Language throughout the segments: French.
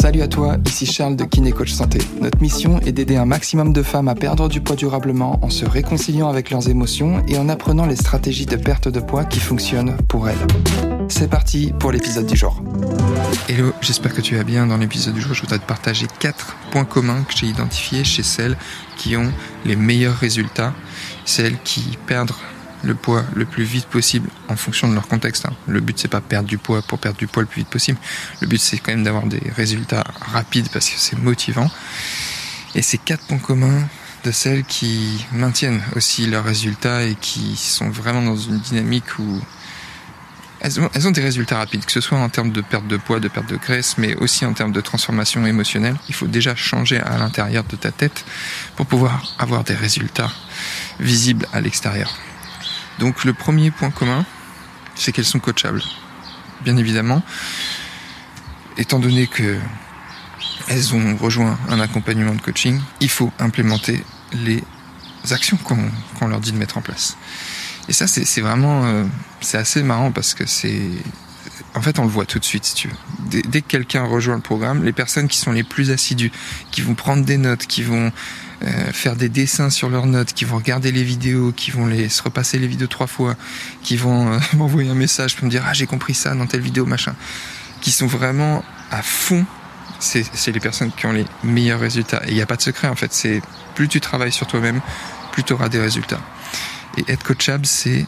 Salut à toi, ici Charles de Kiné Coach Santé. Notre mission est d'aider un maximum de femmes à perdre du poids durablement en se réconciliant avec leurs émotions et en apprenant les stratégies de perte de poids qui fonctionnent pour elles. C'est parti pour l'épisode du jour. Hello, j'espère que tu vas bien. Dans l'épisode du jour, je voudrais te partager quatre points communs que j'ai identifiés chez celles qui ont les meilleurs résultats, celles qui perdent le poids le plus vite possible en fonction de leur contexte. Hein. Le but c'est pas perdre du poids pour perdre du poids le plus vite possible. Le but c'est quand même d'avoir des résultats rapides parce que c'est motivant. Et ces quatre points communs de celles qui maintiennent aussi leurs résultats et qui sont vraiment dans une dynamique où elles ont, elles ont, des résultats rapides, que ce soit en termes de perte de poids, de perte de graisse, mais aussi en termes de transformation émotionnelle. Il faut déjà changer à l'intérieur de ta tête pour pouvoir avoir des résultats visibles à l'extérieur. Donc le premier point commun, c'est qu'elles sont coachables. Bien évidemment, étant donné que elles ont rejoint un accompagnement de coaching, il faut implémenter les actions qu'on leur dit de mettre en place. Et ça, c'est vraiment, euh, c'est assez marrant parce que c'est, en fait, on le voit tout de suite, si tu veux. Dès, dès que quelqu'un rejoint le programme, les personnes qui sont les plus assidues, qui vont prendre des notes, qui vont euh, faire des dessins sur leurs notes, qui vont regarder les vidéos, qui vont les se repasser les vidéos trois fois, qui vont euh, m'envoyer un message pour me dire ah j'ai compris ça dans telle vidéo machin, qui sont vraiment à fond. C'est les personnes qui ont les meilleurs résultats. Et il n'y a pas de secret en fait. C'est plus tu travailles sur toi-même, plus tu auras des résultats. Et être coachable, c'est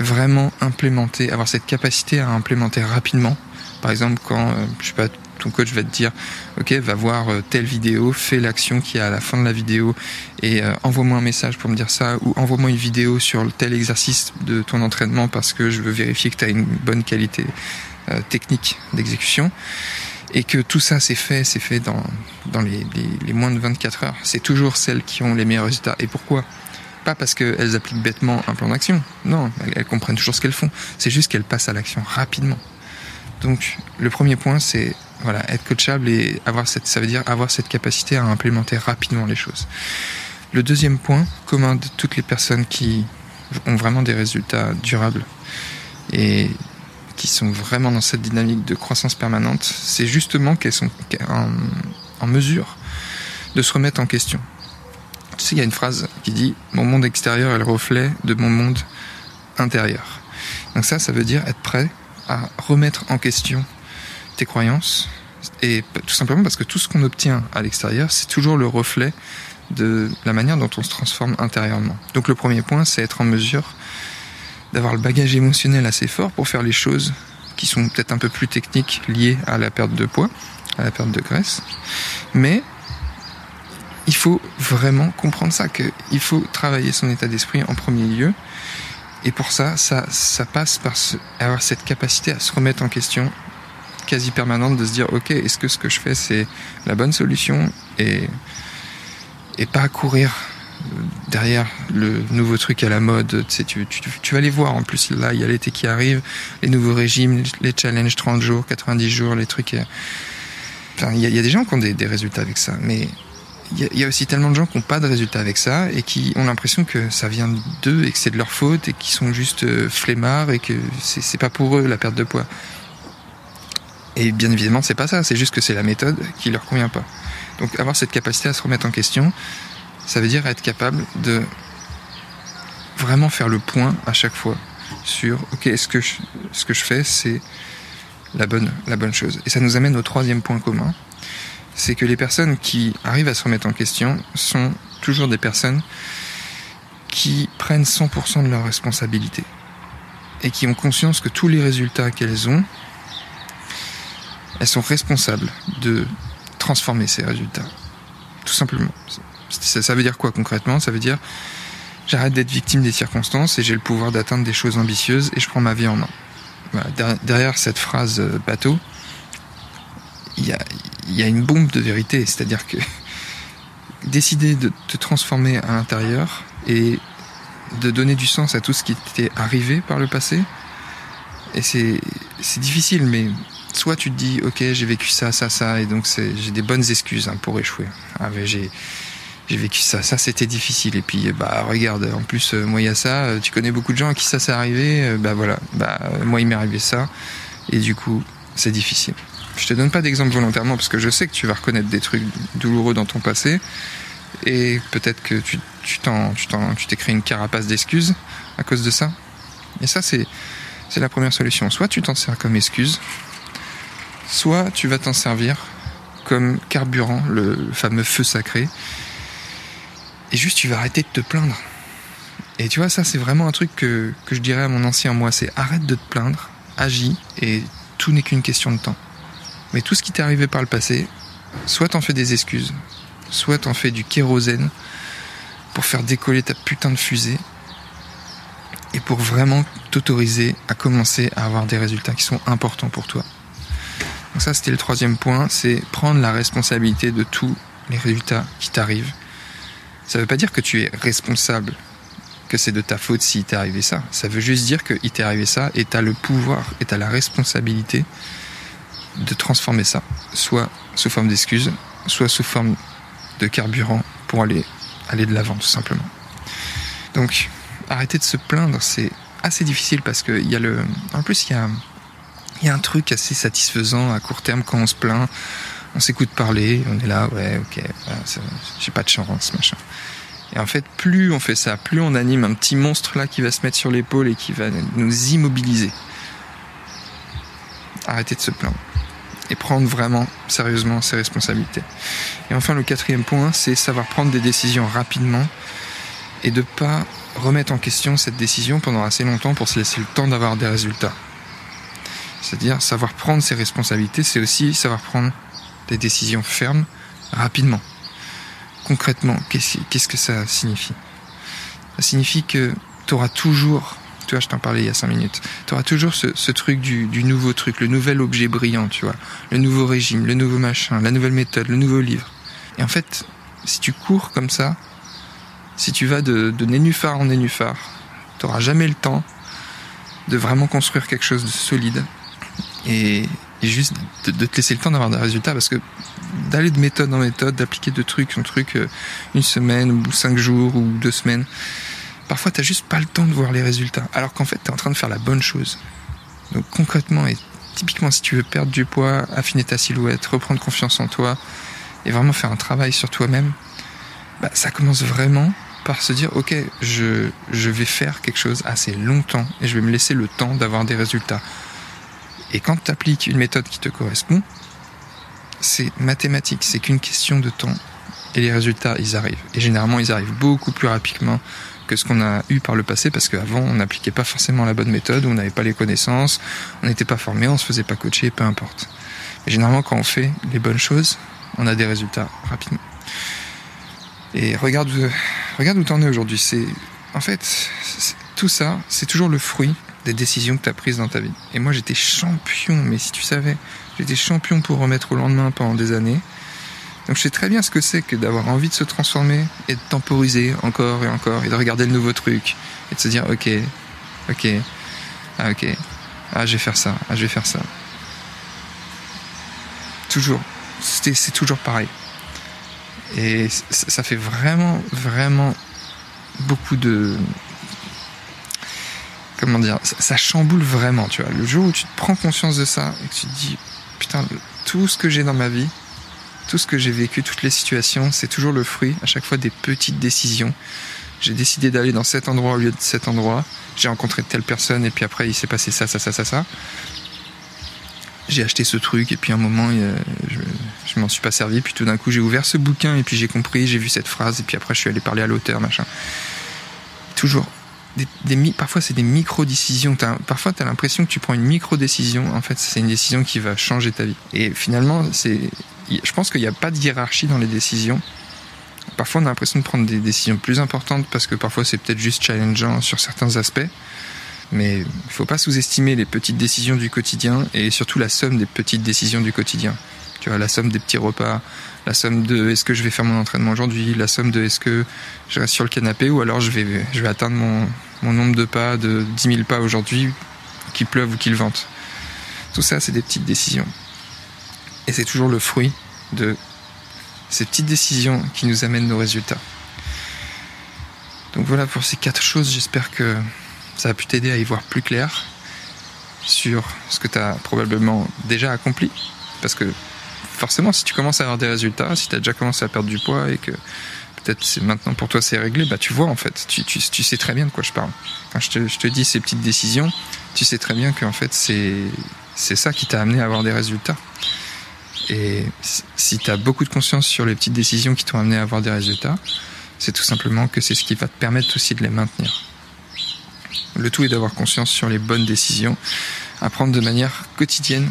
vraiment implémenter, avoir cette capacité à implémenter rapidement. Par exemple, quand, euh, je sais pas, ton coach va te dire, ok, va voir euh, telle vidéo, fais l'action qui est à la fin de la vidéo et euh, envoie-moi un message pour me dire ça ou envoie-moi une vidéo sur tel exercice de ton entraînement parce que je veux vérifier que tu as une bonne qualité euh, technique d'exécution et que tout ça c'est fait, c'est fait dans, les, moins de 24 heures. C'est toujours celles qui ont les meilleurs résultats. Et pourquoi? Pas parce qu'elles appliquent bêtement un plan d'action. Non, elles comprennent toujours ce qu'elles font. C'est juste qu'elles passent à l'action rapidement. Donc le premier point c'est voilà, être coachable et avoir cette, ça veut dire avoir cette capacité à implémenter rapidement les choses. Le deuxième point commun de toutes les personnes qui ont vraiment des résultats durables et qui sont vraiment dans cette dynamique de croissance permanente, c'est justement qu'elles sont en, en, mesure de se remettre en question. Tu sais, il y a une phrase qui dit Mon monde extérieur est le reflet de mon monde intérieur. Donc, ça, ça veut dire être prêt à remettre en question croyances. Et tout simplement parce que tout ce qu'on obtient à l'extérieur, c'est toujours le reflet de la manière dont on se transforme intérieurement. Donc le premier point, c'est être en mesure d'avoir le bagage émotionnel assez fort pour faire les choses qui sont peut-être un peu plus techniques liées à la perte de poids, à la perte de graisse. Mais il faut vraiment comprendre ça, qu'il faut travailler son état d'esprit en premier lieu. Et pour ça, ça, ça passe par avoir cette capacité à se remettre en question quasi permanente de se dire ok est-ce que ce que je fais c'est la bonne solution et et pas courir derrière le nouveau truc à la mode. Tu vas les voir. En plus là il y a l'été qui arrive les nouveaux régimes les challenges 30 jours 90 jours les trucs euh, il y, a, a des gens qui ont des, résultats avec ça. Mais il y, y, a aussi tellement de gens qui n'ont pas de résultats avec ça et qui ont l'impression que ça vient d'eux et que c'est de leur faute et qui sont juste euh, flemmards et que c'est pas pour eux la perte de poids. Et bien évidemment, c'est pas ça, c'est juste que c'est la méthode qui leur convient pas. Donc avoir cette capacité à se remettre en question, ça veut dire être capable de vraiment faire le point à chaque fois sur OK, est-ce que je, ce que je fais c'est la bonne la bonne chose. Et ça nous amène au troisième point commun, c'est que les personnes qui arrivent à se remettre en question sont toujours des personnes qui prennent 100% de leurs responsabilités et qui ont conscience que tous les résultats qu'elles ont elles sont responsables de transformer ces résultats. Tout simplement. Ça, veut dire quoi concrètement? Ça veut dire j'arrête d'être victime des circonstances et j'ai le pouvoir d'atteindre des choses ambitieuses et je prends ma vie en main. Derrière cette phrase euh, bateau, il y a, y a une bombe de vérité. C'est-à-dire que décider de te transformer à l'intérieur et de donner du sens à tout ce qui t'est arrivé par le passé, et c'est difficile, mais soit tu te dis ok j'ai vécu ça ça ça et donc j'ai des bonnes excuses hein, pour échouer ah, j'ai j'ai vécu ça ça c'était difficile et puis bah regarde en plus euh, moi il y a ça euh, tu connais beaucoup de gens à qui ça s'est arrivé euh, bah voilà bah moi il m'est arrivé ça et du coup c'est difficile. Je te donne pas d'exemple volontairement parce que je sais que tu vas reconnaître des trucs douloureux dans ton passé et peut-être que tu t'en, tu t'es créé une carapace d'excuses à cause de ça. Et ça, c'est, c'est la première solution. Soit tu t'en sers comme excuse, soit tu vas t'en servir comme carburant, le fameux feu sacré, et juste tu vas arrêter de te plaindre. Et tu vois, ça c'est vraiment un truc que, je dirais à mon ancien moi, c'est arrête de te plaindre, agis, et tout n'est qu'une question de temps. Mais tout ce qui t'est arrivé par le passé, soit t'en fais des excuses, soit t'en fais du kérosène pour faire décoller ta putain de fusée et pour vraiment t'autoriser à commencer à avoir des résultats qui sont importants pour toi. Donc ça c'était le troisième point, c'est prendre la responsabilité de tous les résultats qui t'arrivent. Ça ne veut pas dire que tu es responsable, que c'est de ta faute s'il t'est arrivé ça. Ça veut juste dire qu'il t'est arrivé ça et tu as le pouvoir et tu as la responsabilité de transformer ça, soit sous forme d'excuses, soit sous forme de carburant pour aller, aller de l'avant tout simplement. Donc arrêter de se plaindre, c'est assez difficile parce que y a le, en plus il y a, y a un truc assez satisfaisant à court terme quand on se plaint. On s'écoute parler, on est là, ouais, ok, j'ai pas de chance, machin. Et en fait, plus on fait ça, plus on anime un petit monstre là qui va se mettre sur l'épaule et qui va nous immobiliser. Arrêtez de se plaindre et prendre vraiment sérieusement ses responsabilités. Et enfin, le quatrième point, c'est savoir prendre des décisions rapidement et de pas remettre en question cette décision pendant assez longtemps pour se laisser le temps d'avoir des résultats. C'est-à-dire savoir prendre ses responsabilités, c'est aussi savoir prendre des décisions fermes rapidement. Concrètement, qu'est-ce que ça signifie? Ça signifie que tu auras toujours tu vois, je t'en parlais il y a cinq minutes. Tu auras toujours ce, truc du, nouveau truc, le nouvel objet brillant, tu vois, le nouveau régime, le nouveau machin, la nouvelle méthode, le nouveau livre. Et en fait, si tu cours comme ça, si tu vas de, nénuphar en nénuphar, tu n'auras jamais le temps de vraiment construire quelque chose de solide et, juste de, te laisser le temps d'avoir des résultats parce que d'aller de méthode en méthode, d'appliquer de trucs en truc euh, une semaine ou cinq jours ou deux semaines, Parfois, t'as juste pas le temps de voir les résultats, alors qu'en fait, tu es en train de faire la bonne chose. Donc concrètement et typiquement, si tu veux perdre du poids, affiner ta silhouette, reprendre confiance en toi et vraiment faire un travail sur toi-même, bah, ça commence vraiment par se dire ok, je, je vais faire quelque chose assez longtemps et je vais me laisser le temps d'avoir des résultats. Et quand tu appliques une méthode qui te correspond, c'est mathématique, c'est qu'une question de temps. Et les résultats, ils arrivent. Et généralement, ils arrivent beaucoup plus rapidement que ce qu'on a eu par le passé parce qu'avant on n'appliquait pas forcément la bonne méthode, on n'avait pas les connaissances, on n'était pas formé, on se faisait pas coacher, peu importe. Mais généralement quand on fait les bonnes choses, on a des résultats rapidement. Et regarde, regarde où t'en es aujourd'hui. C'est, en fait, tout ça, c'est toujours le fruit des décisions que tu as prises dans ta vie. Et moi, j'étais champion, mais si tu savais, j'étais champion pour remettre au lendemain pendant des années. Donc je sais très bien ce que c'est que d'avoir envie de se transformer et de temporiser encore et encore et de regarder le nouveau truc et de se dire ok, ok, ah ok, ah je vais faire ça, ah je vais faire ça. Toujours, c'est toujours pareil. Et ça fait vraiment, vraiment beaucoup de... Dire Ça chamboule vraiment, tu vois. Le jour où tu te prends conscience de ça et que tu te dis, putain, tout ce que j'ai dans ma vie, tout ce que j'ai vécu, toutes les situations, c'est toujours le fruit à chaque fois des petites décisions. J'ai décidé d'aller dans cet endroit au lieu de cet endroit. J'ai rencontré telle personne et puis après il s'est passé ça, ça, ça, ça, ça. J'ai acheté ce truc et puis un moment je, je m'en suis pas servi. Puis tout d'un coup j'ai ouvert ce bouquin et puis j'ai compris, j'ai vu cette phrase et puis après je suis allé parler à l'auteur, machin. Toujours parfois c'est des micro-décisions. Parfois tu as l'impression que tu prends une micro-décision. En fait, c'est une décision qui va changer ta vie. Et finalement, je pense qu'il n'y a pas de hiérarchie dans les décisions. Parfois, on a l'impression de prendre des décisions plus importantes parce que parfois c'est peut-être juste challengeant sur certains aspects. Mais il ne faut pas sous-estimer les petites décisions du quotidien et surtout la somme des petites décisions du quotidien. Tu vois, la somme des petits repas, la somme de est-ce que je vais faire mon entraînement aujourd'hui, la somme de est-ce que je reste sur le canapé ou alors je vais, je vais atteindre mon, mon nombre de pas de 10 000 pas aujourd'hui, qu'il pleuve ou qu'il vente. Tout ça, c'est des petites décisions. Et c'est toujours le fruit de ces petites décisions qui nous amènent nos résultats. Donc voilà pour ces quatre choses, j'espère que ça a pu t'aider à y voir plus clair. sur ce que tu as probablement déjà accompli. Parce que forcément, si tu commences à avoir des résultats, si tu as déjà commencé à perdre du poids et que peut-être maintenant pour toi c'est réglé, bah tu vois en fait, tu, sais très bien de quoi je parle. Quand je te, je te dis ces petites décisions, tu sais très bien qu'en fait c'est c'est ça qui t'a amené à avoir des résultats. Et si tu as beaucoup de conscience sur les petites décisions qui t'ont amené à avoir des résultats, c'est tout simplement que c'est ce qui va te permettre aussi de les maintenir. Le tout est d'avoir conscience sur les bonnes décisions, à prendre de manière quotidienne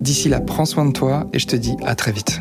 D'ici là, prends soin de toi et je te dis à très vite.